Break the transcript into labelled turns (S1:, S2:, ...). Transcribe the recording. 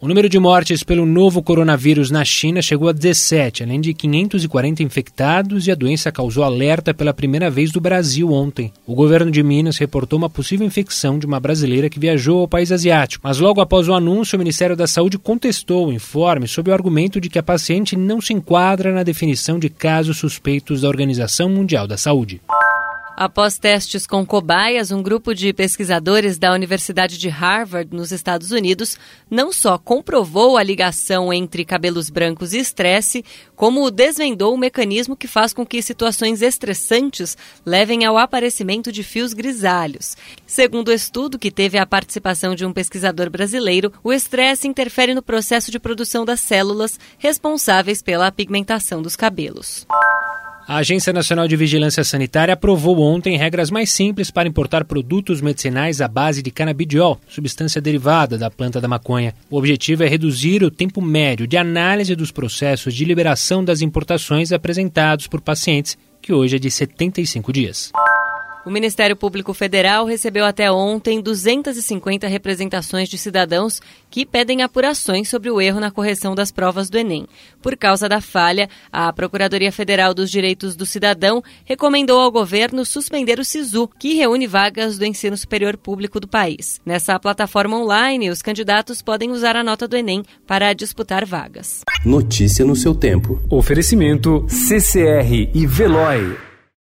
S1: O número de mortes pelo novo coronavírus na China chegou a 17, além de 540 infectados, e a doença causou alerta pela primeira vez do Brasil ontem. O governo de Minas reportou uma possível infecção de uma brasileira que viajou ao país asiático, mas logo após o anúncio, o Ministério da Saúde contestou o informe sob o argumento de que a paciente não se enquadra na definição de casos suspeitos da Organização Mundial da Saúde.
S2: Após testes com cobaias, um grupo de pesquisadores da Universidade de Harvard, nos Estados Unidos, não só comprovou a ligação entre cabelos brancos e estresse, como desvendou o mecanismo que faz com que situações estressantes levem ao aparecimento de fios grisalhos. Segundo o estudo, que teve a participação de um pesquisador brasileiro, o estresse interfere no processo de produção das células responsáveis pela pigmentação dos cabelos.
S1: A Agência Nacional de Vigilância Sanitária aprovou ontem regras mais simples para importar produtos medicinais à base de canabidiol, substância derivada da planta da maconha. O objetivo é reduzir o tempo médio de análise dos processos de liberação das importações apresentados por pacientes, que hoje é de 75 dias.
S2: O Ministério Público Federal recebeu até ontem 250 representações de cidadãos que pedem apurações sobre o erro na correção das provas do Enem. Por causa da falha, a Procuradoria Federal dos Direitos do Cidadão recomendou ao governo suspender o SISU, que reúne vagas do ensino superior público do país. Nessa plataforma online, os candidatos podem usar a nota do Enem para disputar vagas.
S3: Notícia no seu tempo.
S4: Oferecimento CCR e Veloy.